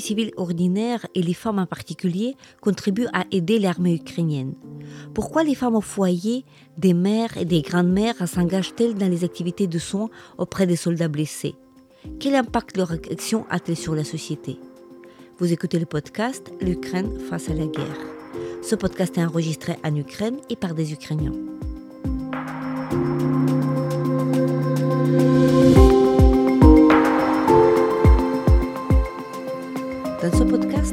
les civils ordinaires et les femmes en particulier contribuent à aider l'armée ukrainienne Pourquoi les femmes au foyer, des mères et des grandes-mères s'engagent-elles dans les activités de soins auprès des soldats blessés? Quel impact leur action a-t-elle sur la société? Vous écoutez le podcast L'Ukraine face à la guerre. Ce podcast est enregistré en Ukraine et par des Ukrainiens.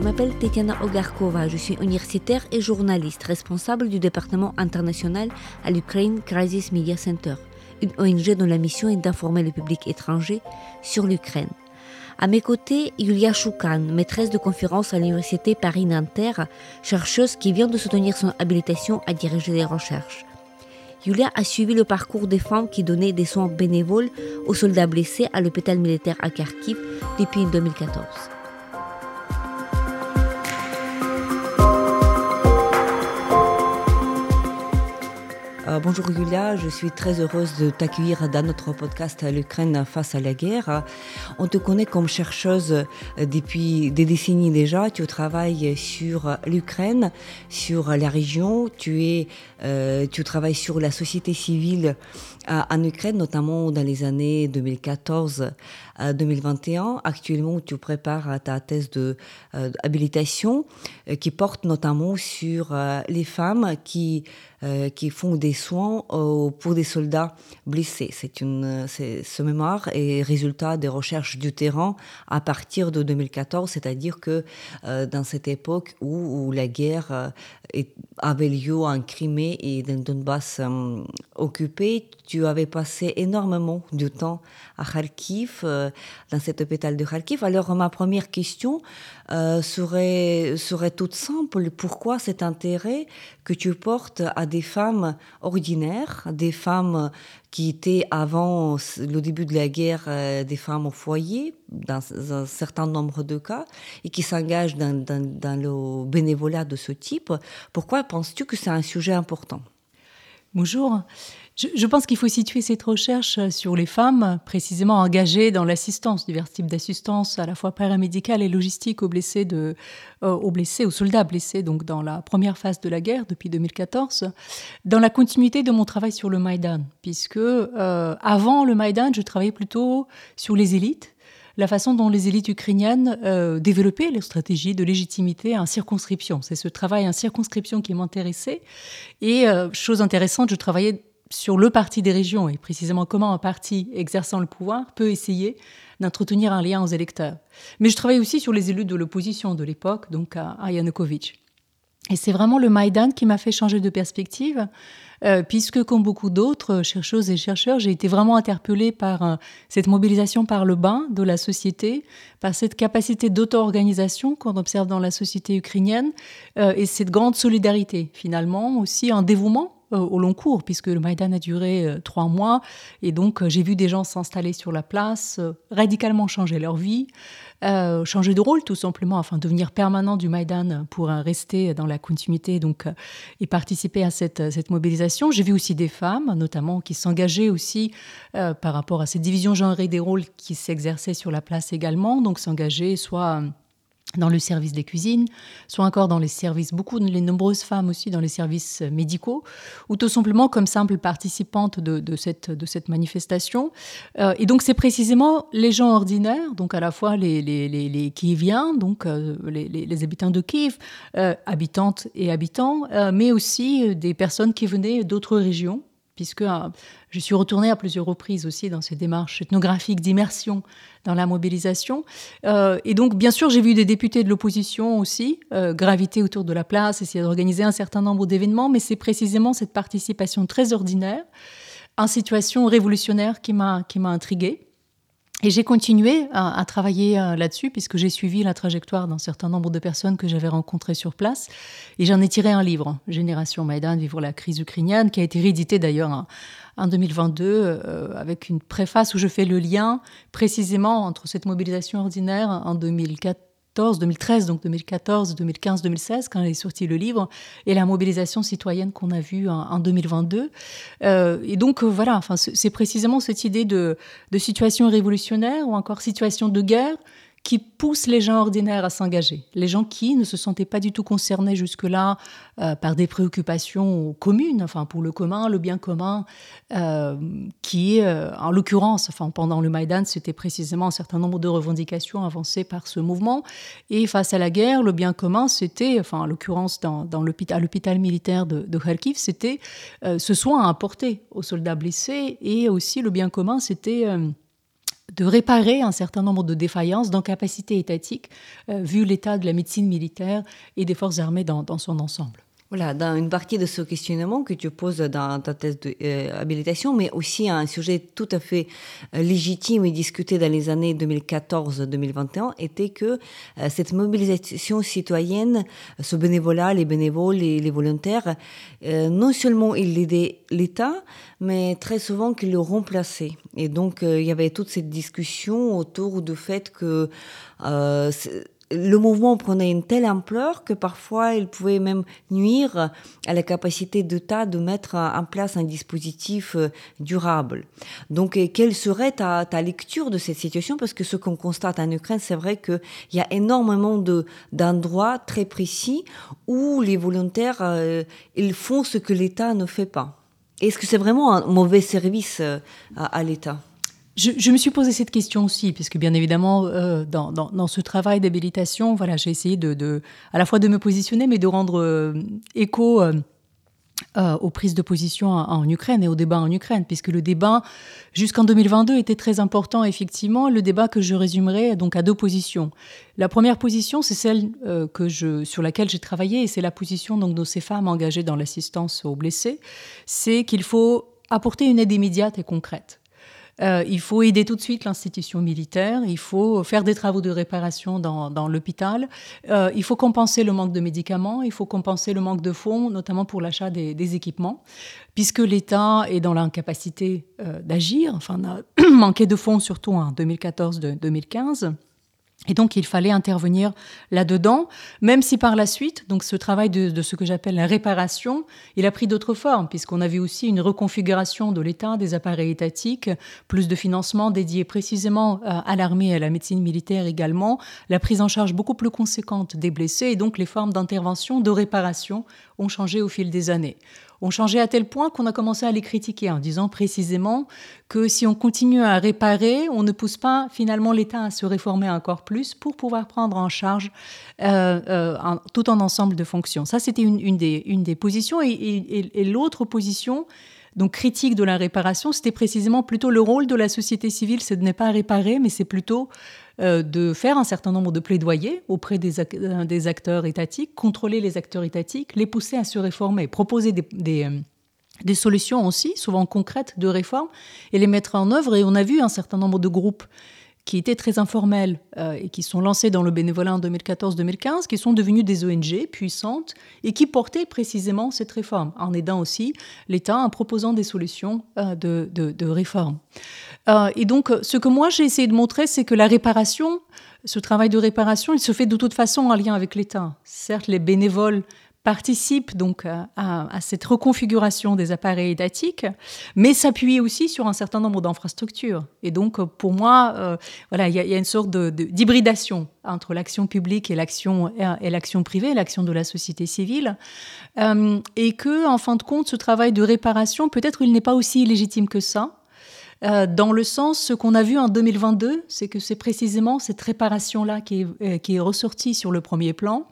Je m'appelle Tetiana Ogarkova, je suis universitaire et journaliste responsable du département international à l'Ukraine Crisis Media Center, une ONG dont la mission est d'informer le public étranger sur l'Ukraine. À mes côtés, Yulia Choukan, maîtresse de conférence à l'université Paris-Nanterre, chercheuse qui vient de soutenir son habilitation à diriger des recherches. Yulia a suivi le parcours des femmes qui donnaient des soins bénévoles aux soldats blessés à l'hôpital militaire à Kharkiv depuis 2014. Euh, bonjour Julia, je suis très heureuse de t'accueillir dans notre podcast L'Ukraine face à la guerre. On te connaît comme chercheuse depuis des décennies déjà. Tu travailles sur l'Ukraine, sur la région. Tu, es, euh, tu travailles sur la société civile en Ukraine, notamment dans les années 2014 2021. Actuellement, tu prépares ta thèse de habilitation qui porte notamment sur les femmes qui euh, qui font des soins pour des soldats blessés. C'est une, ce mémoire est résultat des recherches du terrain à partir de 2014, c'est-à-dire que euh, dans cette époque où, la guerre euh, avait lieu en Crimée et dans Donbass occupé, tu avais passé énormément de temps à Kharkiv, dans cet hôpital de Kharkiv. Alors ma première question serait, serait toute simple. Pourquoi cet intérêt que tu portes à des femmes ordinaires, des femmes qui étaient avant le début de la guerre euh, des femmes au foyer, dans un certain nombre de cas, et qui s'engagent dans, dans le bénévolat de ce type? Pourquoi penses-tu que c'est un sujet important? Bonjour. Je, pense qu'il faut situer cette recherche sur les femmes précisément engagées dans l'assistance, divers types d'assistance à la fois paramédicale et logistique aux blessés, euh, aux blessés, aux soldats blessés, donc dans la première phase de la guerre depuis 2014, dans la continuité de mon travail sur le Maïdan, puisque euh, avant le Maïdan, je travaillais plutôt sur les élites la façon dont les élites ukrainiennes euh, développaient leur stratégie de légitimité en circonscription. C'est ce travail en circonscription qui m'intéressait. Et chose intéressante, je travaillais sur le parti des régions et précisément comment un parti exerçant le pouvoir peut essayer d'entretenir un lien aux électeurs. Mais je travaille aussi sur les élus de l'opposition de l'époque, donc à, Yanukovych. Et c'est vraiment le Maïdan qui m'a fait changer de perspective, euh, puisque comme beaucoup d'autres chercheuses et chercheurs, j'ai été vraiment interpellée par euh, cette mobilisation par le bas de la société, par cette capacité d'auto-organisation qu'on observe dans la société ukrainienne, euh, et cette grande solidarité, finalement, aussi un dévouement au long cours, puisque le Maïdan a duré euh, trois mois. Et donc, euh, j'ai vu des gens s'installer sur la place, radicalement changer leur vie, changer de rôle tout simplement, afin de devenir permanent du Maïdan pour rester dans la continuité donc, et participer à cette, cette mobilisation. J'ai vu aussi des femmes, notamment, qui s'engageaient aussi par rapport à cette division genrée des rôles qui s'exerçait sur la place également, donc s'engager soit dans le service des cuisines, soit encore dans les services, beaucoup, les nombreuses femmes aussi dans les services médicaux, ou tout simplement comme simple participante de, cette, de cette manifestation. Euh, et donc c'est précisément les gens ordinaires, donc à la fois les, les, les, les Kieviens, donc euh, les, habitants de Kiev, euh, habitantes et habitants, mais aussi des personnes qui venaient d'autres régions, puisque je suis retournée à plusieurs reprises aussi dans ces démarches ethnographiques d'immersion dans la mobilisation. Euh, et donc, bien sûr, j'ai vu des députés de l'opposition aussi euh, graviter autour de la place, essayer d'organiser un certain nombre d'événements, mais c'est précisément cette participation très ordinaire, en situation révolutionnaire qui m'a intriguée. Et j'ai continué à, travailler euh, là-dessus puisque j'ai suivi la trajectoire d'un certain nombre de personnes que j'avais rencontrées sur place. Et j'en ai tiré un livre, Génération Maïdan, Vivre la crise ukrainienne, qui a été réédité d'ailleurs en, 2022 euh, avec une préface où je fais le lien précisément entre cette mobilisation ordinaire en 2004 2013, donc 2014, 2015, 2016, quand est sorti le livre, et la mobilisation citoyenne qu'on a vue en, 2022. Euh, et donc, euh, voilà, enfin, c'est précisément cette idée de situation révolutionnaire ou encore situation de guerre qui pousse les gens ordinaires à s'engager. Les gens qui ne se sentaient pas du tout concernés jusque-là euh, par des préoccupations communes, enfin pour le commun, le bien commun, euh, qui, euh, en l'occurrence, enfin pendant le Maïdan, c'était précisément un certain nombre de revendications avancées par ce mouvement. Et face à la guerre, le bien commun, c'était, enfin en l'occurrence dans, l'hôpital, l'hôpital militaire de, de Kharkiv, c'était ce soin à apporter aux soldats blessés et aussi le bien commun, c'était de réparer un certain nombre de défaillances d'incapacités étatiques, euh, vu l'état de la médecine militaire et des forces armées dans son ensemble. Voilà, dans une partie de ce questionnement que tu poses dans ta thèse d'habilitation, euh, mais aussi un sujet tout à fait euh, légitime et discuté dans les années 2014-2021, était que euh, cette mobilisation citoyenne, ce bénévolat, les bénévoles et les volontaires, non seulement il aidait l'État, mais très souvent qu'il le remplaçait. Et donc, il y avait toute cette discussion autour du fait que le mouvement prenait une telle ampleur que parfois il pouvait même nuire à la capacité d'État de mettre en place un dispositif euh, durable. Donc, quelle serait ta, lecture de cette situation? Parce que ce qu'on constate en Ukraine, c'est vrai qu'il y a énormément d'endroits très précis où les volontaires, euh, ils font ce que l'État ne fait pas. Est-ce que c'est vraiment un mauvais service euh, à l'État? Je, me suis posé cette question aussi, puisque bien évidemment, euh, dans, ce travail d'habilitation, voilà, j'ai essayé de, à la fois de me positionner, mais de rendre euh, écho euh, aux prises de position en, Ukraine et au débat en Ukraine, puisque le débat jusqu'en 2022 était très important, effectivement. Le débat que je résumerai donc à deux positions. La première position, c'est celle que je, sur laquelle j'ai travaillé, et c'est la position donc, de ces femmes engagées dans l'assistance aux blessés, c'est qu'il faut apporter une aide immédiate et concrète. Euh, il faut aider tout de suite l'institution militaire, il faut faire des travaux de réparation dans, l'hôpital, euh, il faut compenser le manque de médicaments, il faut compenser le manque de fonds, notamment pour l'achat des, équipements, puisque l'État est dans l'incapacité euh, d'agir, enfin, a manqué de fonds surtout en 2014-2015. Et donc, il fallait intervenir là-dedans, même si par la suite, donc ce travail de, ce que j'appelle la réparation, il a pris d'autres formes, puisqu'on a vu aussi une reconfiguration de l'État, des appareils étatiques, plus de financement dédié précisément euh, à l'armée et à la médecine militaire également, la prise en charge beaucoup plus conséquente des blessés, et donc les formes d'intervention, de réparation ont changé au fil des années ont changé à tel point qu'on a commencé à les critiquer en disant précisément que si on continue à réparer, on ne pousse pas finalement l'État à se réformer encore plus pour pouvoir prendre en charge euh, euh, tout un ensemble de fonctions. Ça, c'était une, des, positions. et l'autre position, donc critique de la réparation, c'était précisément plutôt le rôle de la société civile, c'est de ne pas réparer, mais c'est plutôt de faire un certain nombre de plaidoyers auprès euh, des, acteurs étatiques, contrôler les acteurs étatiques, les pousser à se réformer, proposer des, euh, des solutions aussi, souvent concrètes, de réforme, et les mettre en œuvre. Et on a vu un certain nombre de groupes qui étaient très informels euh, et qui sont lancés dans le bénévolat en 2014-2015, qui sont devenus des ONG puissantes et qui portaient précisément cette réforme, en aidant aussi l'État en proposant des solutions euh, de, de, réforme. Euh, et donc, ce que moi j'ai essayé de montrer, c'est que la réparation, ce travail de réparation, il se fait de toute façon en lien avec l'État. Certes, les bénévoles participe donc à, cette reconfiguration des appareils étatiques, mais s'appuie aussi sur un certain nombre d'infrastructures. Et donc, pour moi, euh, voilà, il y, a une sorte d'hybridation entre l'action publique et l'action et l'action privée, l'action de la société civile, euh, et que, en fin de compte, ce travail de réparation, peut-être, il n'est pas aussi légitime que ça. Euh, dans le sens, ce qu'on a vu en 2022, c'est que c'est précisément cette réparation-là qui est ressortie sur le premier plan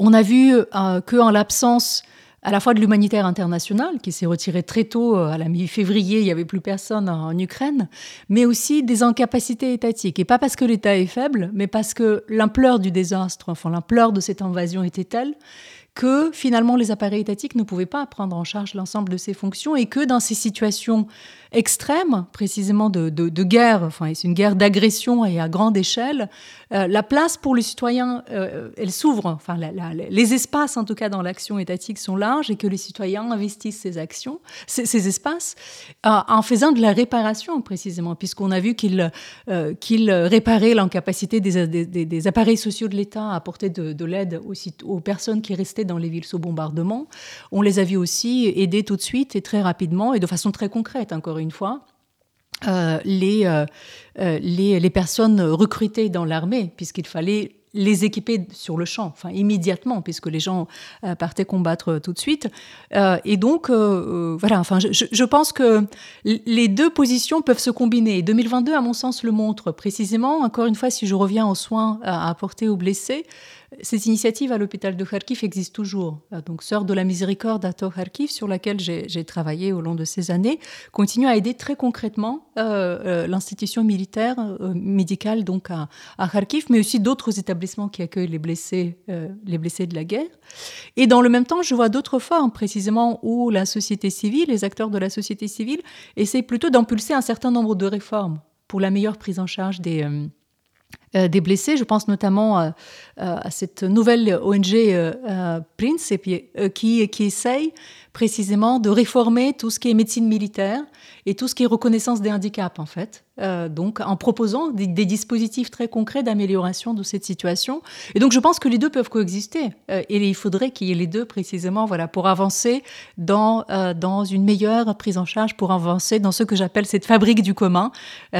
on a vu euh, qu'en l'absence à la fois de l'humanitaire international, qui s'est retiré très tôt, euh, à la mi-février, il n'y avait plus personne en Ukraine, mais aussi des incapacités étatiques. Et pas parce que l'État est faible, mais parce que l'ampleur du désastre, enfin l'ampleur de cette invasion était telle que finalement les appareils étatiques ne pouvaient pas prendre en charge l'ensemble de ces fonctions et que dans ces situations extrême, précisément de, de, guerre, enfin c'est une guerre d'agression et à grande échelle, euh, la place pour les citoyens, euh, elle s'ouvre, enfin les espaces en tout cas dans l'action étatique sont larges et que les citoyens investissent ces actions, ces, espaces, euh, en faisant de la réparation précisément, puisqu'on a vu qu'ils qu'ils réparaient l'incapacité des, des, appareils sociaux de l'État à apporter de, de l'aide aux, aux personnes qui restaient dans les villes sous bombardement. On les a vus aussi aider tout de suite et très rapidement et de façon très concrète encore une fois. Euh, les, euh, euh, les, les, personnes recrutées dans l'armée, puisqu'il fallait les équiper sur le champ, enfin immédiatement, puisque les gens partaient combattre tout de suite. et donc, voilà, enfin, je, pense que les deux positions peuvent se combiner. 2022, à mon sens, le montre précisément. Encore une fois, si je reviens aux soins à apporter aux blessés, cette initiative à l'hôpital de Kharkiv existe toujours. Euh, donc, Sœur de la Miséricorde à Kharkiv, sur laquelle j'ai travaillé au long de ces années, continue à aider très concrètement euh, euh, l'institution militaire médicale donc à, Kharkiv, mais aussi d'autres établissements qui accueillent les blessés, les blessés de la guerre. Et dans le même temps, je vois d'autres formes, précisément où la société civile, les acteurs de la société civile, essaient plutôt d'impulser un certain nombre de réformes pour la meilleure prise en charge des euh, des blessés. Je pense notamment euh, euh, à cette nouvelle ONG Prince qui, qui essaye précisément de réformer tout ce qui est médecine militaire et tout ce qui est reconnaissance des handicaps en fait. Euh, donc en proposant des, dispositifs très concrets d'amélioration de cette situation. Et donc je pense que les deux peuvent coexister. Euh, et il faudrait qu'il y ait les deux précisément voilà, pour avancer dans, euh, dans une meilleure prise en charge, pour avancer dans ce que j'appelle cette fabrique du commun.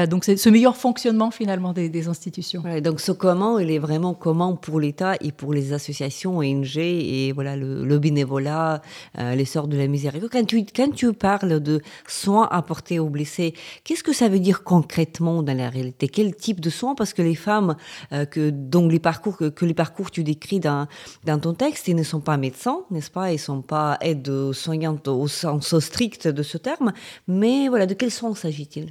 donc ce meilleur fonctionnement finalement des, institutions. donc ce comment, il est vraiment comment pour l'État et pour les associations ONG et voilà le, bénévolat, les sœurs de la miséricorde. Quand tu, quand tu parles de soins apportés aux blessés, qu'est-ce que ça veut dire concrètement? Concrètement dans la réalité? Quel type de soins? Parce que les femmes euh, que, dont les parcours, que, les parcours tu décris dans, ton texte, ne sont pas médecins, n'est-ce pas? Ils ne sont pas aides soignantes au sens strict de ce terme. Mais voilà, de quels soins s'agit-il?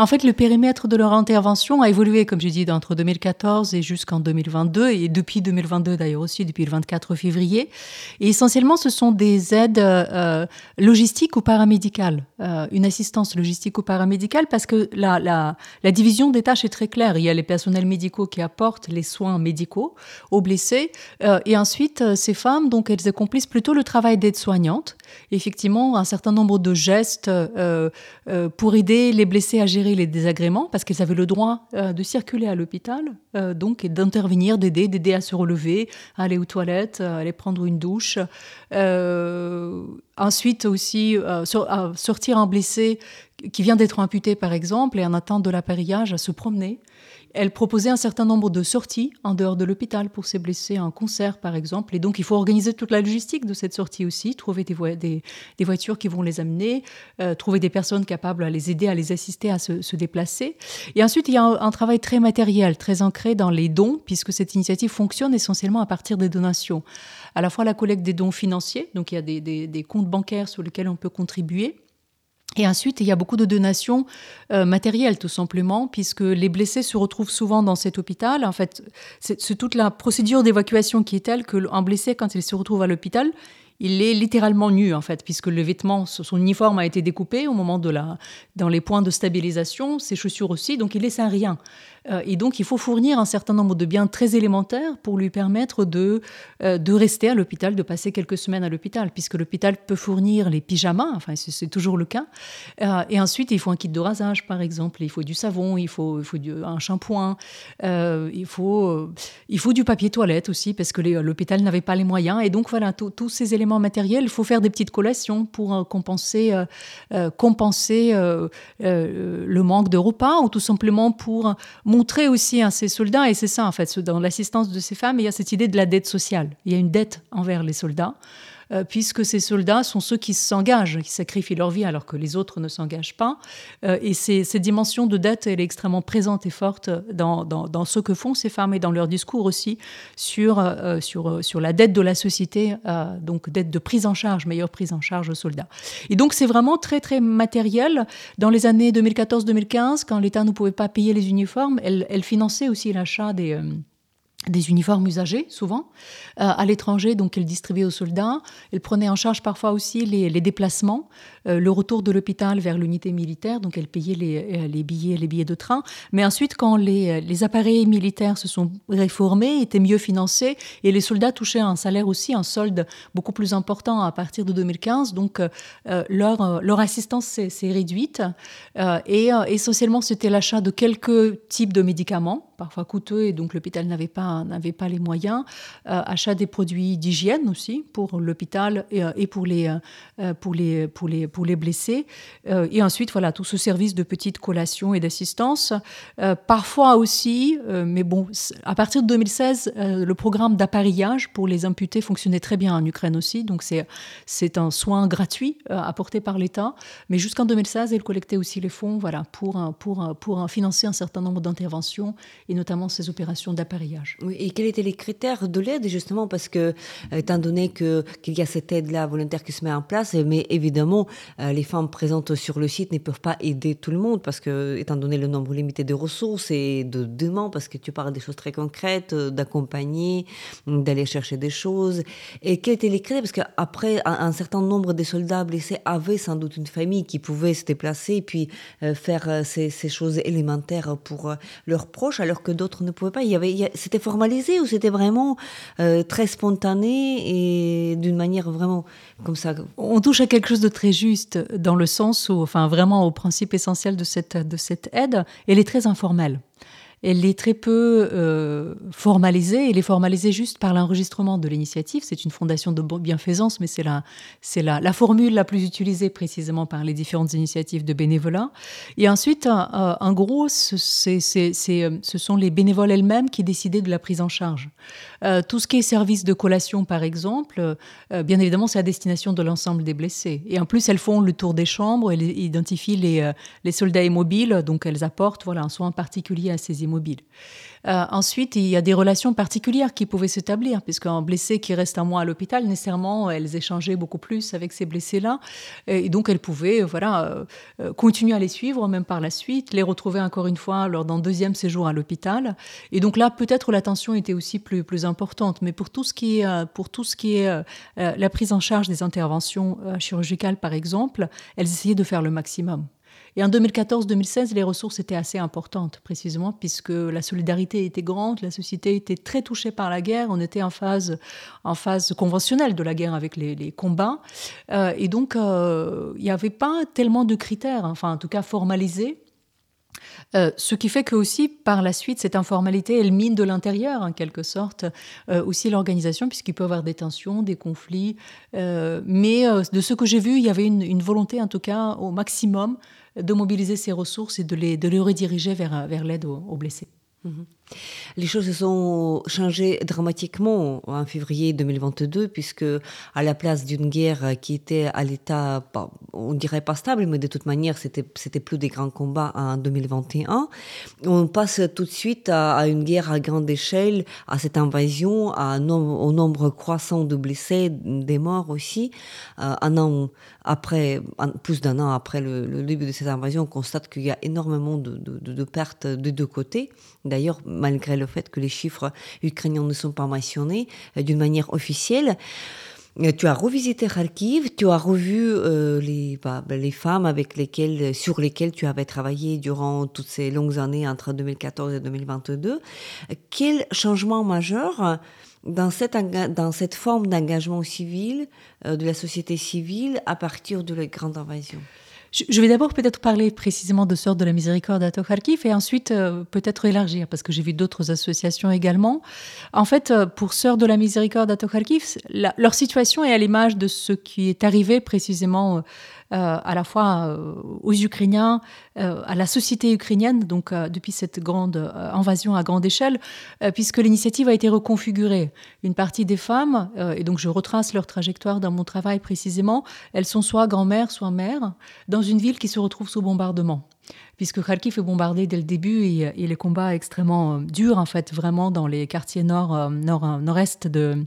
En fait, le périmètre de leur intervention a évolué, comme j'ai dit, entre 2014 et jusqu'en 2022, et depuis 2022 d'ailleurs aussi, depuis le 24 février. Et essentiellement, ce sont des aides euh, logistiques ou paramédicales, euh, une assistance logistique ou paramédicale, parce que la, la, la division des tâches est très claire. Il y a les personnels médicaux qui apportent les soins médicaux aux blessés, euh, et ensuite, ces femmes, donc, elles accomplissent plutôt le travail d'aide-soignante, effectivement, un certain nombre de gestes pour aider les blessés à gérer les désagréments parce qu'elles avaient le droit euh, de circuler à l'hôpital, euh, donc et d'intervenir, d'aider, d'aider à se relever, à aller aux toilettes, à aller prendre une douche. Euh, ensuite aussi sortir un blessé qui vient d'être amputé par exemple et en attente de l'appareillage à se promener elle proposait un certain nombre de sorties en dehors de l'hôpital pour ces blessés, un concert par exemple. Et donc il faut organiser toute la logistique de cette sortie aussi, trouver des, des, voitures qui vont les amener, euh, trouver des personnes capables à les aider, à les assister à se, déplacer. Et ensuite, il y a un, travail très matériel, très ancré dans les dons, puisque cette initiative fonctionne essentiellement à partir des donations. À la fois la collecte des dons financiers, donc il y a des comptes bancaires sur lesquels on peut contribuer et ensuite, il y a beaucoup de donations euh, matérielles, tout simplement, puisque les blessés se retrouvent souvent dans cet hôpital. En fait, c'est toute la procédure d'évacuation qui est telle qu'un blessé, quand il se retrouve à l'hôpital, il est littéralement nu en fait, puisque le vêtement, son uniforme a été découpé au moment de la, dans les points de stabilisation, ses chaussures aussi, donc il est sans rien. Euh, et donc, il faut fournir un certain nombre de biens très élémentaires pour lui permettre de, euh, de rester à l'hôpital, de passer quelques semaines à l'hôpital, puisque l'hôpital peut fournir les pyjamas, enfin, c'est toujours le cas. Euh, et ensuite, il faut un kit de rasage, par exemple, il faut du savon, il faut, il faut un shampoing, il, faut, il faut du papier toilette aussi, parce que l'hôpital n'avait pas les moyens. Et donc, voilà, tous ces éléments matériels, il faut faire des petites collations pour compenser, compenser le manque de repas, ou tout simplement pour aussi à ces soldats, et c'est ça en fait, dans l'assistance de ces femmes, il y a cette idée de la dette sociale. Il y a une dette envers les soldats. Euh, puisque ces soldats sont ceux qui s'engagent, qui sacrifient leur vie alors que les autres ne s'engagent pas. Euh, et cette dimension de dette, elle est extrêmement présente et forte dans, dans, ce que font ces femmes et dans leur discours aussi sur, euh, sur, sur la dette de la société, donc dette de prise en charge, meilleure prise en charge aux soldats. Et donc c'est vraiment très très matériel. Dans les années 2014-2015, quand l'État ne pouvait pas payer les uniformes, elle, elle finançait aussi l'achat des des uniformes usagés, souvent, euh, à l'étranger, donc elle distribuait aux soldats. Elle prenait en charge parfois aussi les, déplacements, euh, le retour de l'hôpital vers l'unité militaire, donc elle payait les, euh, les, billets, les billets de train. Mais ensuite, quand les, les, appareils militaires se sont réformés, étaient mieux financés, et les soldats touchaient un salaire aussi, un solde beaucoup plus important à partir de 2015, donc leur, leur assistance s'est réduite. et essentiellement, c'était l'achat de quelques types de médicaments parfois coûteux et donc l'hôpital n'avait pas, n'avait pas les moyens. Euh, achat des produits d'hygiène aussi pour l'hôpital et, euh, pour, les, euh, pour, les, pour, les, pour les blessés. et ensuite, voilà, tout ce service de petite collation et d'assistance. parfois aussi, mais bon, à partir de 2016, le programme d'appareillage pour les imputés fonctionnait très bien en Ukraine aussi. Donc c'est, c'est un soin gratuit apporté par l'État. Mais jusqu'en 2016, elle collectait aussi les fonds voilà, pour, pour, pour financer un certain nombre d'interventions et notamment ces opérations d'appareillage. Oui, et quels étaient les critères de l'aide, justement, parce que, euh, étant donné que, qu'il y a cette aide-là volontaire qui se met en place, mais évidemment, euh, les femmes présentes sur le site ne peuvent pas aider tout le monde, parce que, étant donné le nombre limité de ressources et de demandes, parce que tu parles des choses très concrètes, euh, d'accompagner, d'aller chercher des choses. Et quels étaient les critères? Parce qu'après, un, certain nombre de soldats blessés avaient sans doute une famille qui pouvait se déplacer et puis faire ces, ces, choses élémentaires pour leurs proches, alors que d'autres ne pouvaient pas. Il y avait, c'était formalisé ou c'était vraiment euh, très spontané et d'une manière vraiment comme ça? On touche à quelque chose de très juste dans le sens où, enfin, vraiment au principe essentiel de cette de cette aide. Elle est très informelle elle est très peu euh, formalisée. Elle est formalisée juste par l'enregistrement de l'initiative. C'est une fondation de bienfaisance, mais c'est la, c'est la, la, formule la plus utilisée précisément par les différentes initiatives de bénévolat. Et ensuite, euh, en gros, c'est, c'est, ce sont les bénévoles elles-mêmes qui décidaient de la prise en charge. Euh, tout ce qui est service de collation, par exemple, euh, bien évidemment, c'est à destination de l'ensemble des blessés. Et en plus, elles font le tour des chambres, elles identifient les, euh, les soldats immobiles, donc elles apportent voilà, un soin particulier à ces immobiles. Euh, ensuite, il y a des relations particulières qui pouvaient s'établir, puisqu'un blessé qui reste un mois à l'hôpital, nécessairement, elles échangeaient beaucoup plus avec ces blessés-là. Et donc, elles pouvaient voilà, euh, continuer à les suivre, même par la suite, les retrouver encore une fois lors d'un deuxième séjour à l'hôpital. Et donc là, peut-être l'attention était aussi plus, plus importante. Mais pour tout ce qui est, euh, pour tout ce qui est la prise en charge des interventions chirurgicales, par exemple, elles essayaient de faire le maximum. Et en 2014-2016, les ressources étaient assez importantes, précisément, puisque la solidarité était grande, la société était très touchée par la guerre, on était en phase, en phase conventionnelle de la guerre avec les, combats. Euh, et donc, euh, il n'y avait pas tellement de critères, enfin, en tout cas formalisés. Euh, ce qui fait que aussi, par la suite, cette informalité, elle mine de l'intérieur, en quelque sorte, aussi l'organisation, puisqu'il peut y avoir des tensions, des conflits. mais de ce que j'ai vu, il y avait une, volonté, en tout cas, au maximum, de mobiliser ces ressources et de les, de les rediriger vers, vers l'aide aux, blessés. Mhm. Les choses se sont changées dramatiquement en février 2022, puisque à la place d'une guerre qui était à l'état, on dirait pas stable, mais de toute manière, c'était, c'était plus des grands combats en 2021. On passe tout de suite à, une guerre à grande échelle, à cette invasion, à au nombre croissant de blessés, des morts aussi. Euh, un an après, plus d'un an après le, début de cette invasion, on constate qu'il y a énormément de, de, pertes de deux côtés. D'ailleurs, malgré le fait que les chiffres ukrainiens ne sont pas mentionnés euh, d'une manière officielle. Euh, tu as revisité Kharkiv, tu as revu euh, les, bah, bah, les femmes avec lesquelles, sur lesquelles tu avais travaillé durant toutes ces longues années entre 2014 et 2022. Quel changement majeur dans cette forme d'engagement civil de la société civile à partir de la grande invasion? Je vais d'abord peut-être parler précisément de Sœurs de la Miséricorde à Kharkiv et ensuite euh, peut-être élargir parce que j'ai vu d'autres associations également. En fait, euh, pour Sœurs de la Miséricorde à Kharkiv, leur situation est à l'image de ce qui est arrivé précisément euh, à la fois euh, aux Ukrainiens, euh, à la société ukrainienne, donc depuis cette grande invasion à grande échelle, puisque l'initiative a été reconfigurée. Une partie des femmes, et donc je retrace leur trajectoire dans mon travail précisément, elles sont soit grand-mères, soit mères, dans une ville qui se retrouve sous bombardement puisque Kharkiv est bombardé dès le début et, les combats extrêmement durs, en fait, vraiment dans les quartiers nord, nord, nord-est de,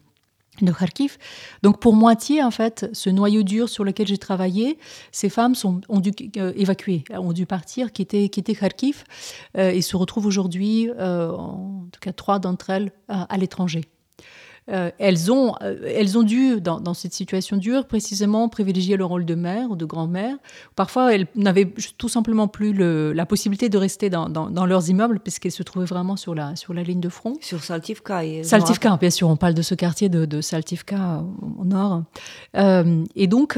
de Kharkiv. Donc pour moitié, en fait, ce noyau dur sur lequel j'ai travaillé, ces femmes ont dû euh, évacuer, ont dû partir, quitter, quitter Kharkiv, euh, et se retrouvent aujourd'hui, euh, en tout cas trois d'entre elles, à l'étranger. Euh, elles, ont, euh, elles ont dû, dans, cette situation dure, précisément privilégier le rôle de mère ou de grand-mère. Parfois, elles n'avaient tout simplement plus la possibilité de rester dans, leurs immeubles puisqu'elles se trouvaient vraiment sur la, sur la ligne de front. Sur Saltivka. Saltivka, bien sûr, on parle de ce quartier de, de Saltivka au nord. Euh, et donc,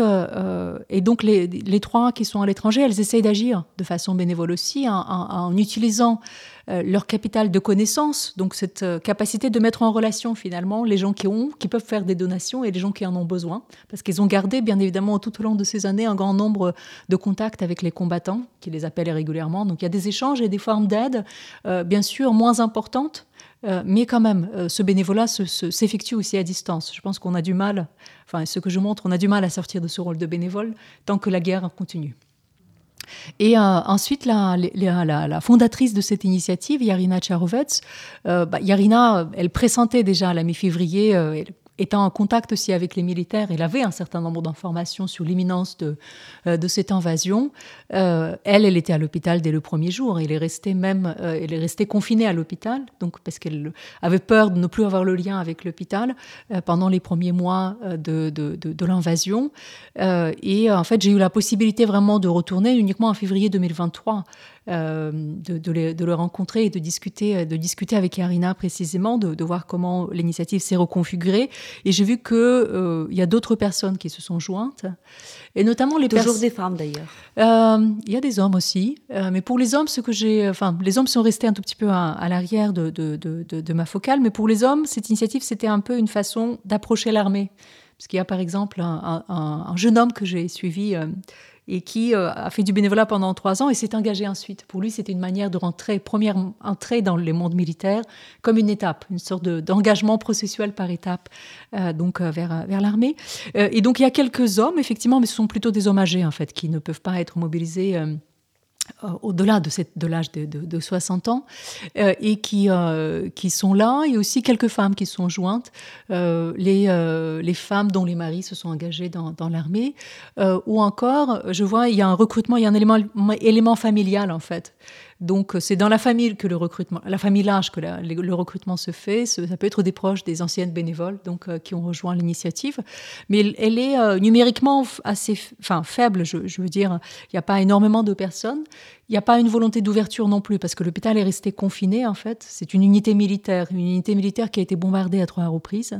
et donc les, les, trois qui sont à l'étranger, elles essayent d'agir de façon bénévole aussi en utilisant euh, leur capital de connaissances, donc cette euh, capacité de mettre en relation finalement les gens qui ont, qui peuvent faire des donations et les gens qui en ont besoin, parce qu'ils ont gardé bien évidemment tout au long de ces années un grand nombre de contacts avec les combattants, qui les appellent régulièrement. Donc il y a des échanges et des formes d'aide, euh, bien sûr moins importantes, mais quand même, ce bénévolat s'effectue aussi à distance. Je pense qu'on a du mal, enfin ce que je montre, on a du mal à sortir de ce rôle de bénévole tant que la guerre continue. Et euh, ensuite, la, fondatrice de cette initiative, Yarina Charovets, euh, bah, Yarina, elle pressentait déjà à la mi-février, euh, étant en contact aussi avec les militaires, elle avait un certain nombre d'informations sur l'imminence de, euh, cette invasion. Euh, elle, elle était à l'hôpital dès le premier jour. Elle est restée même, euh, elle est restée confinée à l'hôpital, donc parce qu'elle avait peur de ne plus avoir le lien avec l'hôpital pendant les premiers mois de, l'invasion. et en fait, j'ai eu la possibilité vraiment de retourner uniquement en février 2023. Euh, de, de, le rencontrer et de discuter, de discuter avec Yarina précisément, de, voir comment l'initiative s'est reconfigurée. Et j'ai vu qu'il euh, y a d'autres personnes qui se sont jointes, et notamment les Toujours des femmes d'ailleurs. Euh, il y a des hommes aussi, mais pour les hommes, ce que j'ai, enfin, les hommes sont restés un tout petit peu à, l'arrière de, de, ma focale, mais pour les hommes, cette initiative, c'était un peu une façon d'approcher l'armée. Parce qu'il y a par exemple un, un jeune homme que j'ai suivi et qui euh, a fait du bénévolat pendant trois ans et s'est engagé ensuite. Pour lui, c'était une manière de rentrer, première entrée dans le monde militaire, comme une étape, une sorte d'engagement processuel par étape, euh, donc euh, vers, vers l'armée. et donc il y a quelques hommes, effectivement, mais ce sont plutôt des hommes âgés, en fait, qui ne peuvent pas être mobilisés au-delà de, de l'âge de, de, 60 ans, euh, et qui, euh, qui sont là. A aussi quelques femmes qui sont jointes, les, les femmes dont les maris se sont engagés dans, dans l'armée, ou encore, je vois, il y a un recrutement, il y a un élément, élément familial en fait. Donc c'est dans la famille que le recrutement, la famille large que le recrutement se fait. Ça peut être des proches, des anciennes bénévoles, donc qui ont rejoint l'initiative, mais elle, est numériquement assez, enfin faible. Je veux dire, il n'y a pas énormément de personnes. Il n'y a pas une volonté d'ouverture non plus, parce que l'hôpital est resté confiné, en fait. C'est une unité militaire, une unité militaire qui a été bombardée à trois reprises.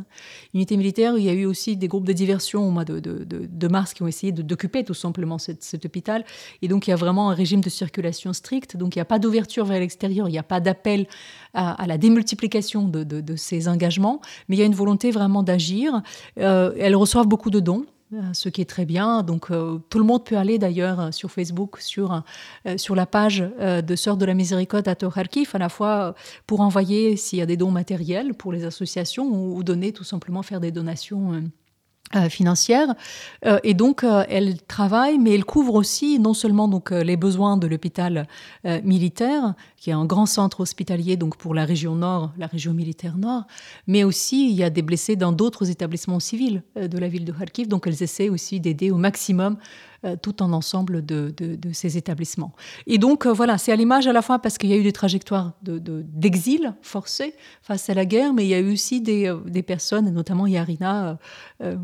Une unité militaire où il y a eu aussi des groupes de diversion au mois de, mars qui ont essayé d'occuper tout simplement cet, hôpital. Et donc, il y a vraiment un régime de circulation strict. Donc, il n'y a pas d'ouverture vers l'extérieur, il n'y a pas d'appel à, la démultiplication de, ces engagements, mais il y a une volonté vraiment d'agir. Euh, elles reçoivent beaucoup de dons. Euh, ce qui est très bien. Donc euh, tout le monde peut aller d'ailleurs euh, sur Facebook, sur, sur la page de Sœurs de la Miséricorde à Kharkiv, à la fois pour envoyer s'il y a des dons matériels pour les associations ou, ou donner tout simplement faire des donations euh, financière. Euh, et donc euh, elle travaille mais elle couvre aussi non seulement donc les besoins de l'hôpital militaire qui est un grand centre hospitalier donc pour la région nord la région militaire nord mais aussi il y a des blessés dans d'autres établissements civils de la ville de Kharkiv. Donc elles essaient aussi d'aider au maximum euh, tout en ensemble de, ces établissements. Et donc, euh, voilà, c'est à l'image à la fois parce qu'il y a eu des trajectoires d'exil de, forcé face à la guerre, mais il y a eu aussi des, euh, personnes, notamment Yarina,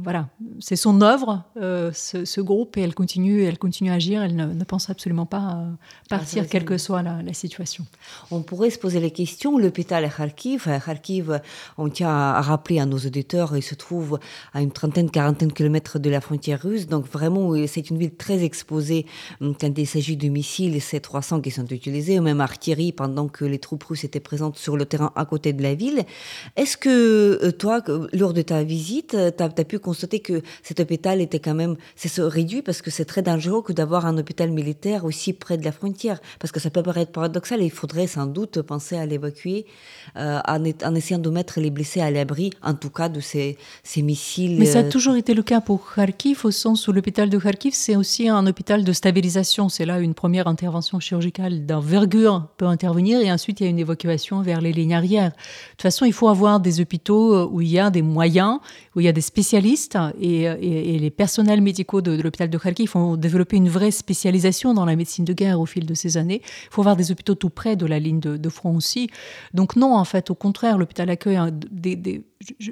voilà, c'est son œuvre, ce, groupe, et elle continue, elle continue à agir, elle ne, pense absolument pas à partir, quelle que soit la, situation. On pourrait se poser la question, l'hôpital Kharkiv, Kharkiv, on tient à rappeler à nos auditeurs, il se trouve à une trentaine, quarantaine de kilomètres de la frontière russe, donc vraiment, c'est une ville très exposé hum, quand il s'agit de missiles C-300 qui sont utilisés, ou même artillerie pendant que les troupes russes étaient présentes sur le terrain à côté de la ville. Est-ce que euh, toi, lors de ta visite, tu as, pu constater que cet hôpital était quand même, c'est réduit parce que c'est très dangereux que d'avoir un hôpital militaire aussi près de la frontière, parce que ça peut paraître paradoxal et il faudrait sans doute penser à l'évacuer euh, en, essayant de mettre les blessés à l'abri, en tout cas de ces, ces missiles. Mais ça a euh, toujours été le cas pour Kharkiv, au sens où l'hôpital de Kharkiv, c'est aussi un hôpital de stabilisation. C'est là une première intervention chirurgicale d'envergure peut intervenir et ensuite il y a une évacuation vers les lignes arrière. De toute façon, il faut avoir des hôpitaux où il y a des moyens, où il y a des spécialistes et, les personnels médicaux de, l'hôpital de Kharkiv ont développé une vraie spécialisation dans la médecine de guerre au fil de ces années. Il faut avoir des hôpitaux tout près de la ligne de, front aussi. Donc non, en fait, au contraire, l'hôpital accueille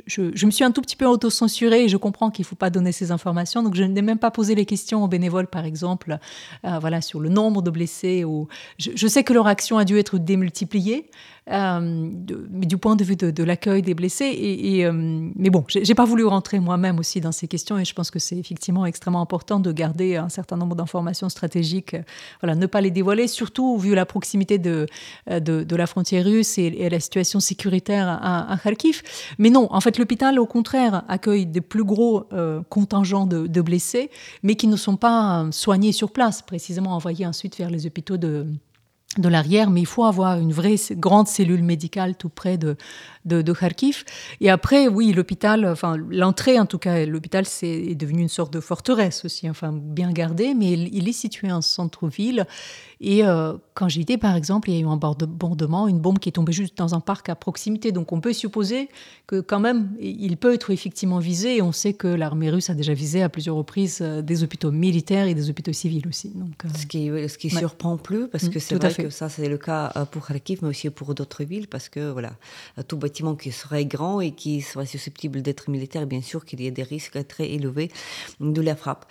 je, me suis un tout petit peu auto-censurée et je comprends qu'il ne faut pas donner ces informations. Donc, je n'ai même pas posé les questions aux bénévoles, par exemple, euh, voilà, sur le nombre de blessés. Ou... Je, sais que leur action a dû être démultipliée, euh, du point de vue de, l'accueil des blessés. Euh, mais bon, j'ai pas voulu rentrer moi-même aussi dans ces questions et je pense que c'est effectivement extrêmement important de garder un certain nombre d'informations stratégiques, voilà, ne pas les dévoiler, surtout vu la proximité de, de, la frontière russe et, la situation sécuritaire à, Kharkiv. Mais non, en fait, l'hôpital, au contraire, accueille des plus gros euh, contingents de, blessés, mais qui ne sont pas euh, soignés sur place, précisément envoyés ensuite vers les hôpitaux de, de l'arrière, mais il faut avoir une vraie grande cellule médicale tout près de, de, Kharkiv. Et après, oui, l'hôpital, enfin l'entrée en tout cas, l'hôpital c'est devenu une sorte de forteresse aussi, enfin bien gardé, mais il, est situé en centre-ville. Et euh, quand j'y étais, par exemple, il y a eu un bombardement, une bombe qui est tombée juste dans un parc à proximité. Donc on peut supposer que quand même, il peut être effectivement visé. Et on sait que l'armée russe a déjà visé à plusieurs reprises euh, des hôpitaux militaires et des hôpitaux civils aussi. Donc, euh, ce qui, ce qui surprend plus, parce mm, que c'est vrai que ça c'est le cas pour Kharkiv, mais aussi pour d'autres villes, parce que voilà, tout bâtiment qui serait grand et qui serait susceptible d'être militaire, bien sûr qu'il y a des risques très élevés de la frappe.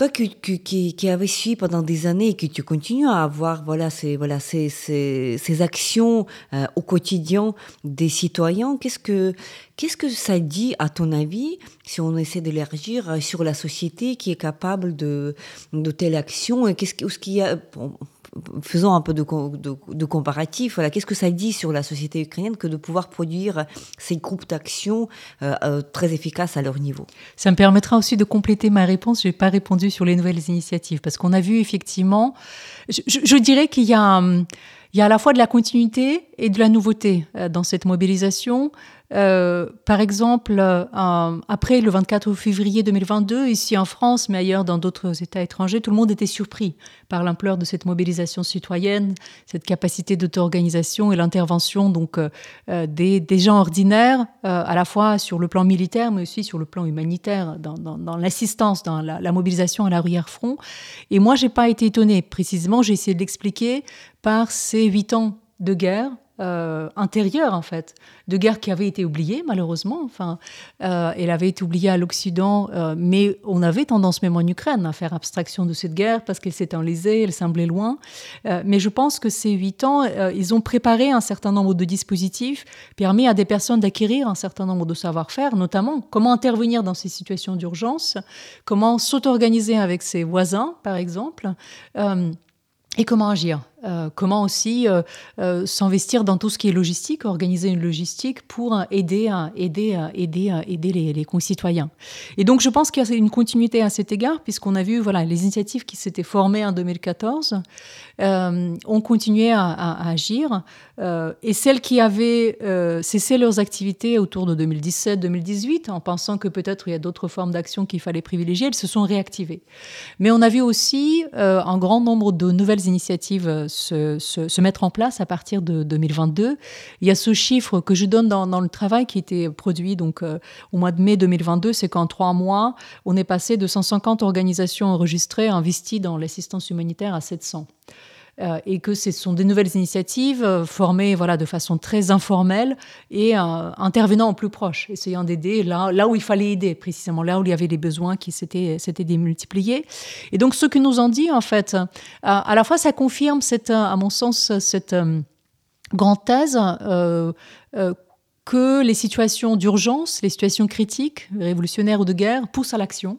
Toi qui, qui, qui avais suivi pendant des années et que tu continues à avoir voilà, ces, voilà, ces, ces, ces actions euh, au quotidien des citoyens, qu'est-ce que, qu'est-ce que ça dit, à ton avis, si on essaie d'élargir euh, sur la société qui est capable de, de telles actions Qu'est-ce qu'il y a faisons un peu de, de, comparatif. Voilà, qu'est-ce que ça dit sur la société ukrainienne que de pouvoir produire ces groupes d'action euh, euh, très efficaces à leur niveau? Ça me permettra aussi de compléter ma réponse. Je n'ai pas répondu sur les nouvelles initiatives parce qu'on a vu effectivement. Je, dirais qu'il y a, il y a à la fois de la continuité et de la nouveauté euh, dans cette mobilisation. Euh, par exemple, euh, après le 24 février 2022, ici en France, mais ailleurs dans d'autres États étrangers, tout le monde était surpris par l'ampleur de cette mobilisation citoyenne, cette capacité d'auto-organisation et l'intervention donc euh, des, gens ordinaires, à la fois sur le plan militaire, mais aussi sur le plan humanitaire, dans, l'assistance, dans la, mobilisation à l'arrière-front. Et moi, j'ai pas été étonnée. Précisément, j'ai essayé de l'expliquer par ces huit ans de guerre euh, intérieure en fait, de guerre qui avait été oubliée malheureusement. Enfin, euh, elle avait été oubliée à l'Occident, euh, mais on avait tendance même en Ukraine à faire abstraction de cette guerre parce qu'elle s'était enlisée, elle semblait loin. mais je pense que ces huit ans, ils ont préparé un certain nombre de dispositifs, permis à des personnes d'acquérir un certain nombre de savoir-faire, notamment comment intervenir dans ces situations d'urgence, comment s'auto-organiser avec ses voisins, par exemple. Et comment agir euh, Comment aussi euh, euh, s'investir dans tout ce qui est logistique, organiser une logistique pour aider, aider, aider, aider les, les, concitoyens. Et donc je pense qu'il y a une continuité à cet égard, puisqu'on a vu voilà, les initiatives qui s'étaient formées en 2014 ont continué à, à agir. et celles qui avaient cessé leurs activités autour de 2017-2018, en pensant que peut-être il y a d'autres formes d'action qu'il fallait privilégier, elles se sont réactivées. Mais on a vu aussi un grand nombre de nouvelles initiatives euh, se, mettre en place à partir de 2022. Il y a ce chiffre que je donne dans, le travail qui été produit donc, euh, au mois de mai 2022, c'est qu'en trois mois, on est passé de 150 organisations enregistrées, investies dans l'assistance humanitaire à 700. Euh, et que ce sont des nouvelles initiatives euh, formées voilà, de façon très informelle et euh, intervenant au plus proche, essayant d'aider là, là où il fallait aider, précisément là où il y avait les besoins qui s'étaient démultipliés. Et donc ce que nous en dit, en fait, à la fois ça confirme, cette, à mon sens, cette grande thèse que les situations d'urgence, les situations critiques, révolutionnaires ou de guerre, poussent à l'action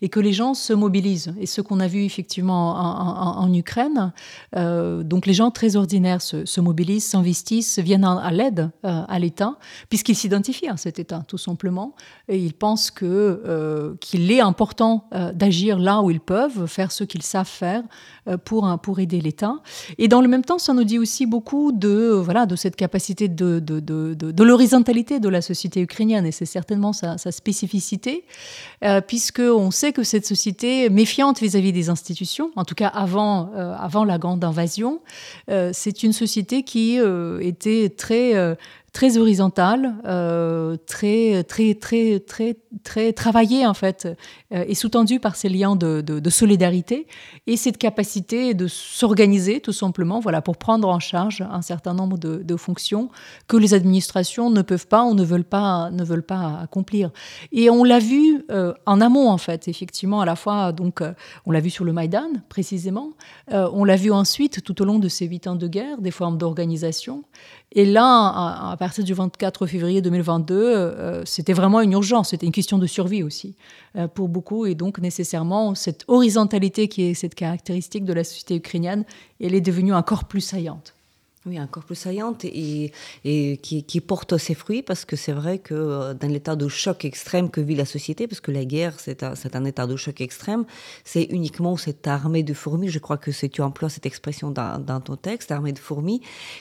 et que les gens se mobilisent. Et ce qu'on a vu effectivement en, Ukraine, euh, donc les gens très ordinaires se, mobilisent, s'investissent, viennent à, l'aide euh, à l'État, puisqu'ils s'identifient à cet État, tout simplement, et ils pensent que euh, qu'il est important d'agir là où ils peuvent, faire ce qu'ils savent faire pour, pour aider l'État. Et dans le même temps, ça nous dit aussi beaucoup de, voilà, de cette capacité de, de, de, de, l'horizontalité de la société ukrainienne, et c'est certainement sa, spécificité, euh, puisqu'on sait que cette société méfiante vis-à-vis des institutions, en tout cas avant, euh, avant la grande invasion, euh, c'est une société qui était très très horizontale, euh, très, très, très, très, très travaillée en fait, euh, et sous-tendue par ces liens de, de, solidarité et cette capacité de s'organiser tout simplement, voilà, pour prendre en charge un certain nombre de, fonctions que les administrations ne peuvent pas ou ne veulent pas, ne veulent pas accomplir. Et on l'a vu euh, en amont en fait, effectivement, à la fois donc euh, on l'a vu sur le Maïdan précisément, on l'a vu ensuite tout au long de ces huit ans de guerre, des formes d'organisation. Et là, à, partir du 24 février 2022, euh, c'était vraiment une urgence, c'était une question de survie aussi pour beaucoup. Et donc, nécessairement, cette horizontalité qui est cette caractéristique de la société ukrainienne, elle est devenue encore plus saillante. Oui, encore plus saillante et, et qui, qui, porte ses fruits parce que c'est vrai que euh, dans l'état de choc extrême que vit la société, parce que la guerre, c'est un, un, état de choc extrême, c'est uniquement cette armée de fourmis, je crois que tu emploies cette expression dans, dans, ton texte, armée de fourmis,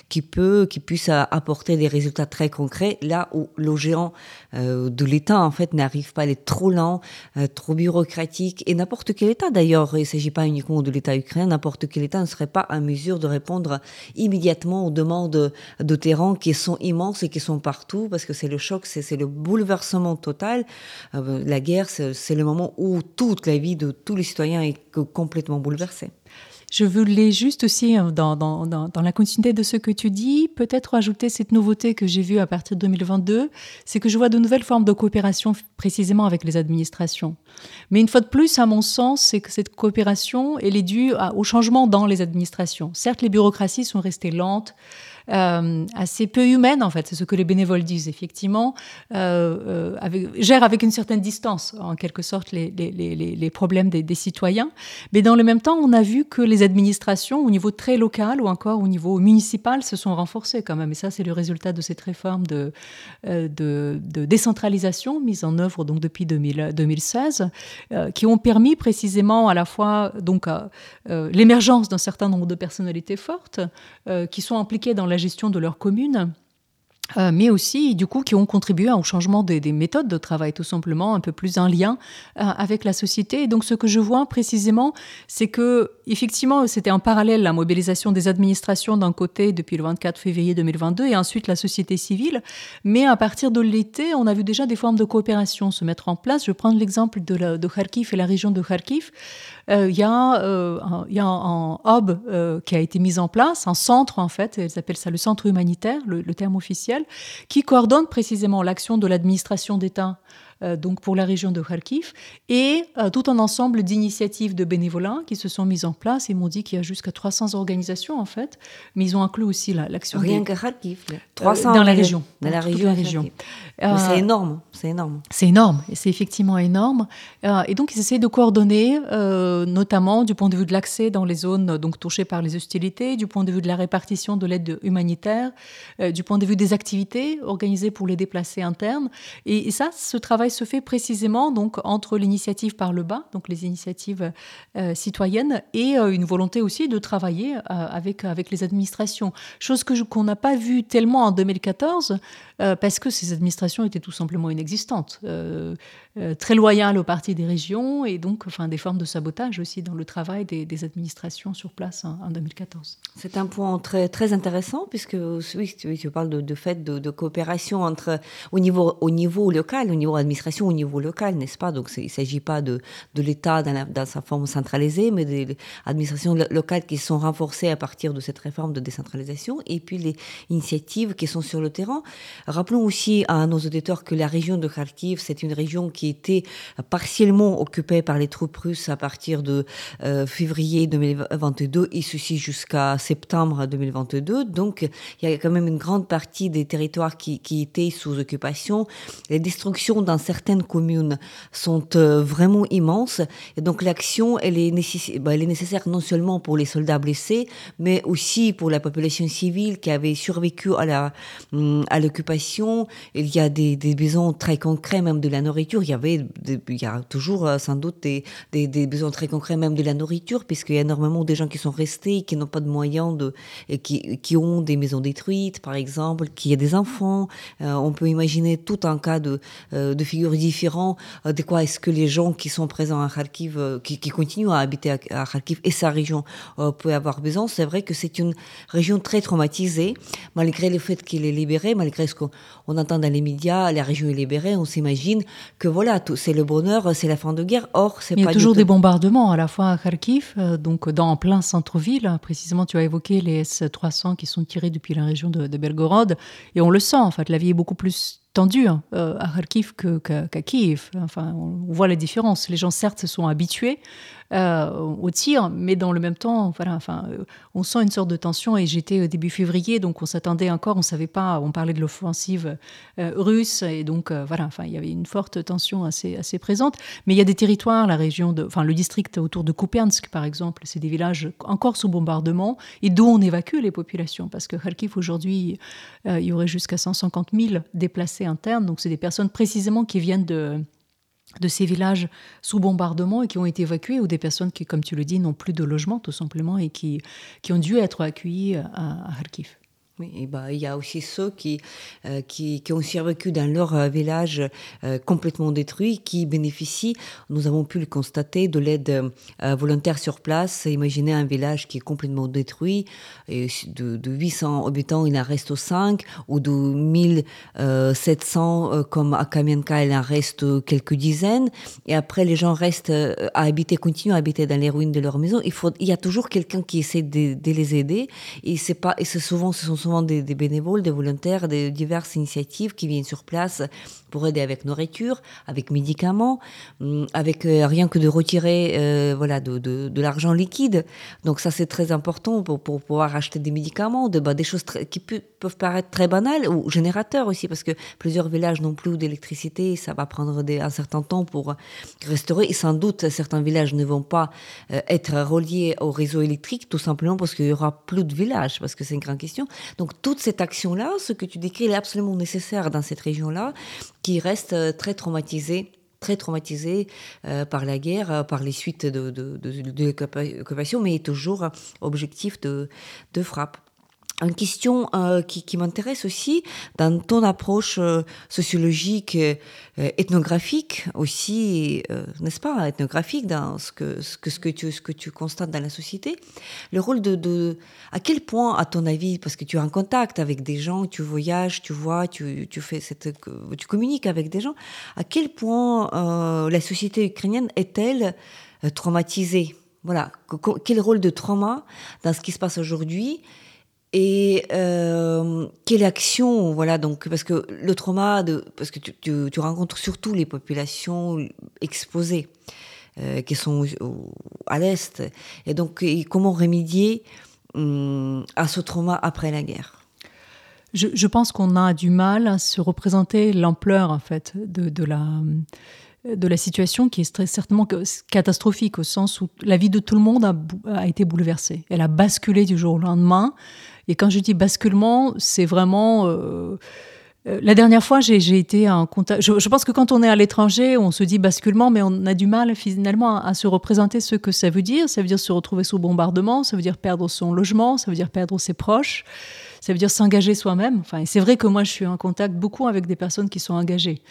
qui peut, qui puisse apporter des résultats très concrets là où le géant euh, de l'État, en fait, n'arrive pas, elle est trop lent, euh, trop bureaucratique et n'importe quel État d'ailleurs, il ne s'agit pas uniquement de l'État ukrainien, n'importe quel État ne serait pas en mesure de répondre immédiatement aux demandes de terrain qui sont immenses et qui sont partout, parce que c'est le choc, c'est le bouleversement total. Euh, la guerre, c'est le moment où toute la vie de tous les citoyens est complètement bouleversée. Je voulais juste aussi, euh, dans, la continuité de ce que tu dis, peut-être ajouter cette nouveauté que j'ai vue à partir de 2022, c'est que je vois de nouvelles formes de coopération précisément avec les administrations. Mais une fois de plus, à mon sens, c'est que cette coopération, elle est due au changement dans les administrations. Certes, les bureaucraties sont restées lentes, euh, assez peu humaine, en fait. C'est ce que les bénévoles disent, effectivement, euh, euh, avec, une certaine distance, en quelque sorte, les problèmes des, des, citoyens. Mais dans le même temps, on a vu que les administrations, au niveau très local ou encore au niveau municipal, se sont renforcées quand même. Et ça, c'est le résultat de cette réforme de, de, décentralisation mise en œuvre donc depuis 2000, 2016, qui ont permis précisément à la fois donc l'émergence d'un certain nombre de personnalités fortes qui sont impliquées dans la gestion de leur commune. Euh, mais aussi du coup qui ont contribué au changement des, méthodes de travail, tout simplement, un peu plus en lien euh, avec la société. Et donc ce que je vois précisément, c'est que effectivement c'était en parallèle la mobilisation des administrations d'un côté depuis le 24 février 2022 et ensuite la société civile, mais à partir de l'été, on a vu déjà des formes de coopération se mettre en place. Je prends l'exemple de, Kharkiv et la région de Kharkiv. Euh, il y, euh, y, a un, hub qui a été mis en place, un centre en fait, ils appellent ça le centre humanitaire, le terme officiel, qui coordonne précisément l'action de l'administration d'État euh, donc pour la région de Kharkiv, et euh, tout un ensemble d'initiatives de bénévolats qui se sont mises en place. Ils m'ont dit qu'il y a jusqu'à 300 organisations en fait, mais ils ont inclus aussi l'action. Rien que Kharkiv, 300 euh, dans la région. Dans la région. La région. c'est énorme, c'est énorme. C'est énorme, et c'est effectivement énorme. et donc ils essaient de coordonner, notamment du point de vue de l'accès dans les zones donc touchées par les hostilités, du point de vue de la répartition de l'aide humanitaire, du point de vue des activités organisées pour les déplacés internes. Et, ça, ce travail se fait précisément donc entre l'initiative par le bas, donc les initiatives euh, citoyennes, et euh, une volonté aussi de travailler euh, avec, avec les administrations. Chose qu'on n'a pas vu tellement en 2014, parce que ces administrations étaient tout simplement inexistantes. Euh, très loyal au parti des régions et donc enfin, des formes de sabotage aussi dans le travail des, administrations sur place en, 2014. C'est un point très, intéressant puisque oui, tu, parles de, fait de, coopération entre, au, niveau, au niveau local, au niveau administration, au niveau local, n'est-ce pas? Donc il ne s'agit pas de, de l'État dans, sa forme centralisée, mais des administrations locales qui sont renforcées à partir de cette réforme de décentralisation et puis les initiatives qui sont sur le terrain. Rappelons aussi à nos auditeurs que la région de Kharkiv, c'est une région qui était partiellement occupée par les troupes russes à partir de euh, février 2022 et ceci jusqu'à septembre 2022. Donc, il y a quand même une grande partie des territoires qui, étaient sous occupation. Les destructions dans certaines communes sont vraiment immenses. Et donc l'action, bah, elle est nécessaire non seulement pour les soldats blessés, mais aussi pour la population civile qui avait survécu à hum, l'occupation. Il y a des, des besoins très concrets, même de la nourriture. Il y avait, il y a toujours sans doute des, des, besoins très concrets, même de la nourriture, puisqu'il y a énormément de gens qui sont restés, qui n'ont pas de moyens de, et qui, qui ont des maisons détruites, par exemple, qui a des enfants. Euh, on peut imaginer tout un cas de, euh, de figures différents. Euh, de quoi est-ce que les gens qui sont présents à Kharkiv, qui, qui, continuent à habiter à, Kharkiv et sa région peuvent avoir besoin. C'est vrai que c'est une région très traumatisée, malgré le fait qu'il est libéré, malgré ce qu'on entend dans les médias, la région est libérée, on s'imagine que voilà, c'est le bonheur, c'est la fin de guerre. Or, c'est pas. Il y a toujours des bombardements à la fois à Kharkiv, donc dans plein centre-ville. Précisément, tu as évoqué les S-300 qui sont tirés depuis la région de, de Belgorod. Et on le sent, en fait, la vie est beaucoup plus tendue hein, euh, à Kharkiv qu'à Kiev. Enfin, on voit la différence. Les gens, certes, se sont habitués euh, au tir, mais dans le même temps, voilà, enfin, euh, on sent une sorte de tension. Et j'étais au début février, donc on s'attendait encore, on savait pas, on parlait de l'offensive euh, russe, et donc voilà, enfin, il y avait une forte tension assez, assez présente. Mais il y a des territoires, la région de, enfin, le district autour de Kupiansk, par exemple, c'est des villages encore sous bombardement et d'où on évacue les populations, parce que Kharkiv aujourd'hui, il y aurait jusqu'à 150 000 déplacés internes, donc c'est des personnes précisément qui viennent de de ces villages sous bombardement et qui ont été évacués, ou des personnes qui, comme tu le dis, n'ont plus de logement tout simplement et qui, qui ont dû être accueillies à, à Kharkiv. Oui, bah, il y a aussi ceux qui, euh, qui, ont survécu dans leur euh, village euh, complètement détruit, qui bénéficient, nous avons pu le constater, de l'aide volontaire sur place. Imaginez un village qui est complètement détruit, et de, de 800 habitants, il en reste 5, ou de 1700 comme à Kamienka, il en reste quelques dizaines. Et après, les gens restent à habiter, continuent à habiter dans les ruines de leur maison. Il, faut, il y a toujours quelqu'un qui essaie de, les aider. Et pas, et souvent, ce sont des, bénévoles, des volontaires, de diverses initiatives qui viennent sur place pour aider avec nourriture, avec médicaments, hum, avec euh, rien que de retirer euh, voilà de, de, l'argent liquide. Donc ça c'est très important pour, pour pouvoir acheter des médicaments, bah, des choses qui peuvent paraître très banales ou générateurs aussi parce que plusieurs villages n'ont plus d'électricité, ça va prendre un certain temps pour restaurer et sans doute certains villages ne vont pas euh, être reliés au réseau électrique tout simplement parce qu'il y aura plus de villages parce que c'est une grande question. Donc toute cette action là, ce que tu décris, est absolument nécessaire dans cette région là qui reste euh, très traumatisé très traumatisé euh, par la guerre, euh, par les suites de, l'occupation, mais est toujours objectif de frappe. Une question euh, qui, m'intéresse aussi dans ton approche euh, sociologique, euh, ethnographique aussi, n'est-ce pas, ethnographique dans ce que tu constates dans la société, le rôle de, de à quel point, à ton avis, parce que tu es en contact avec des gens, tu voyages, tu vois, tu tu fais cette tu communiques avec des gens, à quel point la société ukrainienne est-elle traumatisée? Voilà, quel rôle de trauma dans ce qui se passe aujourd'hui et euh, quelle action, voilà, donc, parce que le trauma, parce que tu, rencontres surtout les populations exposées, euh, qui sont à l'Est, et donc, comment remédier hum, à ce trauma après la guerre? Je, pense qu'on a du mal à se représenter l'ampleur, en fait, de, la situation qui est certainement catastrophique au sens où la vie de tout le monde a, été bouleversée. Elle a basculé du jour au lendemain. Et quand je dis basculement, c'est vraiment... Euh, euh la dernière fois, j'ai été en contact. Je, pense que quand on est à l'étranger, on se dit basculement, mais on a du mal finalement à, à, se représenter ce que ça veut dire. Ça veut dire se retrouver sous bombardement, ça veut dire perdre son logement, ça veut dire perdre ses proches, ça veut dire s'engager soi-même. Enfin, c'est vrai que moi, je suis en contact beaucoup avec des personnes qui sont engagées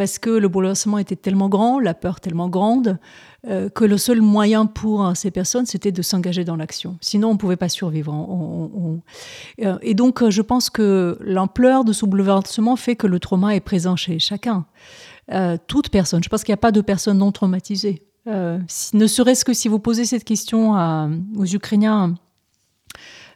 parce que le bouleversement était tellement grand, la peur tellement grande, euh, que le seul moyen pour euh, ces personnes, c'était de s'engager dans l'action. Sinon, on ne pouvait pas survivre. Euh, et donc, je pense que l'ampleur de ce bouleversement fait que le trauma est présent chez chacun. Toute personne. Je pense qu'il n'y a pas de personne non traumatisée. Ne serait-ce que si vous posez cette question aux Ukrainiens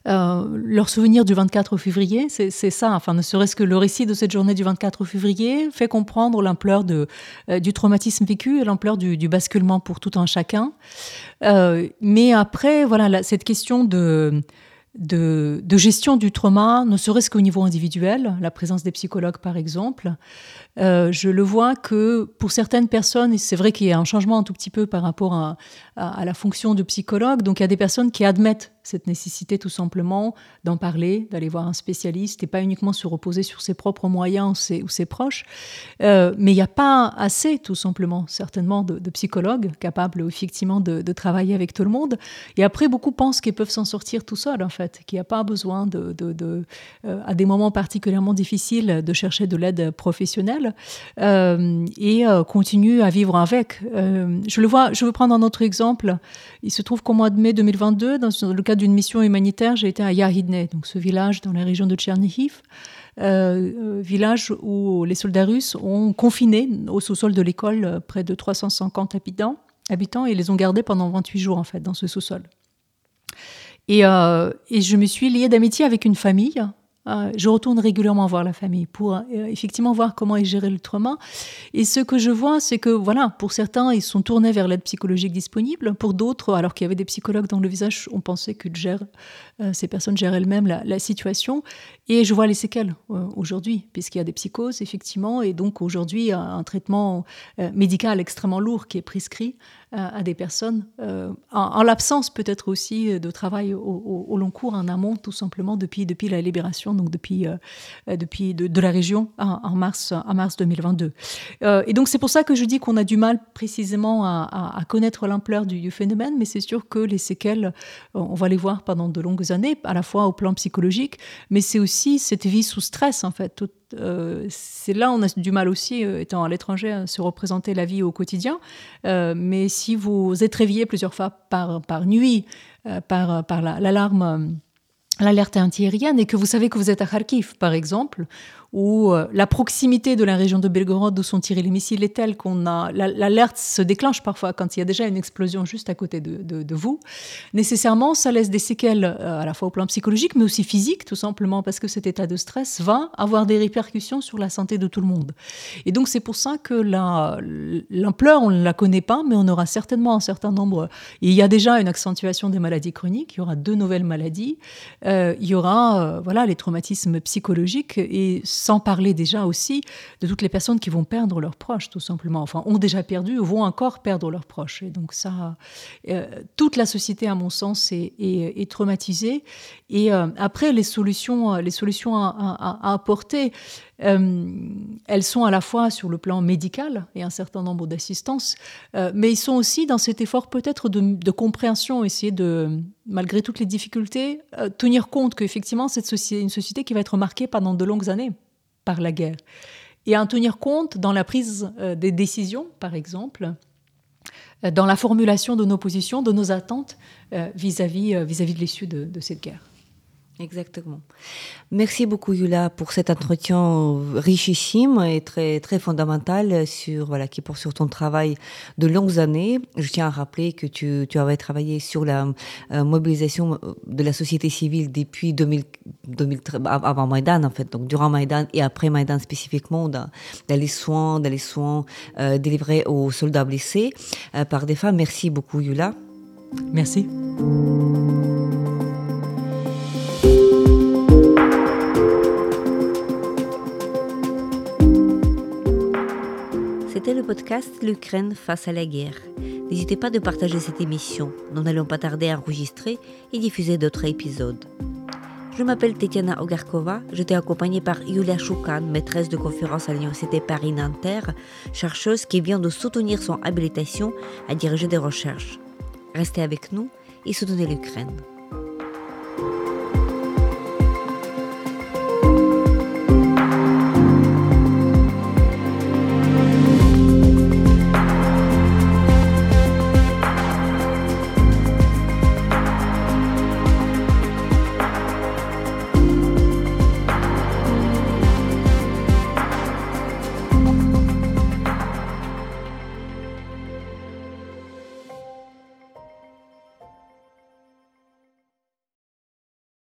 euh, leur souvenir du 24 février, c'est ça, enfin, ne serait-ce que le récit de cette journée du 24 février fait comprendre l'ampleur euh, du traumatisme vécu et l'ampleur du, basculement pour tout un chacun. Euh, mais après, voilà, cette question de de, de, gestion du trauma, ne serait-ce qu'au niveau individuel, la présence des psychologues par exemple. Euh, je le vois que pour certaines personnes, c'est vrai qu'il y a un changement un tout petit peu par rapport à, la fonction de psychologue, donc il y a des personnes qui admettent cette nécessité tout simplement d'en parler, d'aller voir un spécialiste et pas uniquement se reposer sur ses propres moyens ou ses, proches. Euh, mais il n'y a pas assez tout simplement, certainement, de, psychologues capables effectivement de, travailler avec tout le monde. Et après, beaucoup pensent qu'ils peuvent s'en sortir tout seuls en fait, qu'il n'y a pas besoin de euh, à des moments particulièrement difficiles de chercher de l'aide professionnelle euh, et euh, continuent à vivre avec. Euh, je le vois, je veux prendre un autre exemple. Il se trouve qu'au mois de mai 2022, dans le cadre d'une mission humanitaire, j'ai été à Yahidne, donc ce village dans la région de Tchernihiv. Village où les soldats russes ont confiné au sous-sol de l'école près de 350 habitants, habitants et les ont gardés pendant 28 jours en fait dans ce sous-sol. Et, et, je me suis liée d'amitié avec une famille euh, je retourne régulièrement voir la famille pour euh, effectivement voir comment est géré le trauma. Et ce que je vois, c'est que voilà, pour certains, ils sont tournés vers l'aide psychologique disponible. Pour d'autres, alors qu'il y avait des psychologues dans le visage, on pensait que euh, ces personnes gèrent elles-mêmes la, situation. Et je vois les séquelles aujourd'hui, puisqu'il y a des psychoses, effectivement, et donc aujourd'hui, un traitement médical extrêmement lourd qui est prescrit à, des personnes, euh, en, l'absence peut-être aussi de travail au, long cours, en amont, tout simplement, depuis, depuis la libération, donc depuis, euh, depuis de, la région en, mars, en mars 2022. Euh, et donc c'est pour ça que je dis qu'on a du mal précisément à, connaître l'ampleur du, phénomène, mais c'est sûr que les séquelles, on va les voir pendant de longues années, à la fois au plan psychologique, mais c'est aussi cette vie sous stress, en fait, euh, c'est là on a du mal aussi, euh, étant à l'étranger, à se représenter la vie au quotidien. Euh, mais si vous êtes réveillé plusieurs fois par, nuit, par, l'alarme, l'alerte antiaérienne, et que vous savez que vous êtes à Kharkiv, par exemple, où euh, la proximité de la région de Belgorod où sont tirés les missiles est telle qu'on a l'alerte se déclenche parfois quand il y a déjà une explosion juste à côté de, vous. Nécessairement, ça laisse des séquelles euh, à la fois au plan psychologique, mais aussi physique, tout simplement parce que cet état de stress va avoir des répercussions sur la santé de tout le monde. Et donc c'est pour ça que l'ampleur, on ne la connaît pas, mais on aura certainement un certain nombre. il y a déjà une accentuation des maladies chroniques. Il y aura deux nouvelles maladies. Euh, il y aura, voilà, les traumatismes psychologiques et sans parler déjà aussi de toutes les personnes qui vont perdre leurs proches, tout simplement, enfin, ont déjà perdu ou vont encore perdre leurs proches. Et donc ça, euh, toute la société, à mon sens, est, est, traumatisée. Et euh, après, les solutions, les solutions à, apporter, euh, elles sont à la fois sur le plan médical et un certain nombre d'assistances, mais ils sont aussi dans cet effort peut-être de, compréhension, essayer de, malgré toutes les difficultés, tenir compte qu'effectivement, c'est une société qui va être marquée pendant de longues années par la guerre. Et en tenir compte dans la prise euh, des décisions, par exemple, euh, dans la formulation de nos positions, de nos attentes euh, vis-à-vis vis -vis de l'issue de cette guerre. Exactement. Merci beaucoup Yula pour cet entretien richissime et très très fondamental sur voilà qui porte sur ton travail de longues années. Je tiens à rappeler que tu, tu avais travaillé sur la euh, mobilisation de la société civile depuis 2000, 2000 avant Maïdan en fait donc durant Maïdan et après Maïdan spécifiquement dans, les soins dans les soins euh, délivrés aux soldats blessés euh, par des femmes. Merci beaucoup Yula. Merci. Podcast L'Ukraine face à la guerre. N'hésitez pas de partager cette émission. Nous n'allons pas tarder à enregistrer et diffuser d'autres épisodes. Je m'appelle Tetiana Ogarkova. J'étais accompagnée par Yulia Choukan, maîtresse de conférence à l'Université Paris-Nanterre, chercheuse qui vient de soutenir son habilitation à diriger des recherches. Restez avec nous et soutenez l'Ukraine.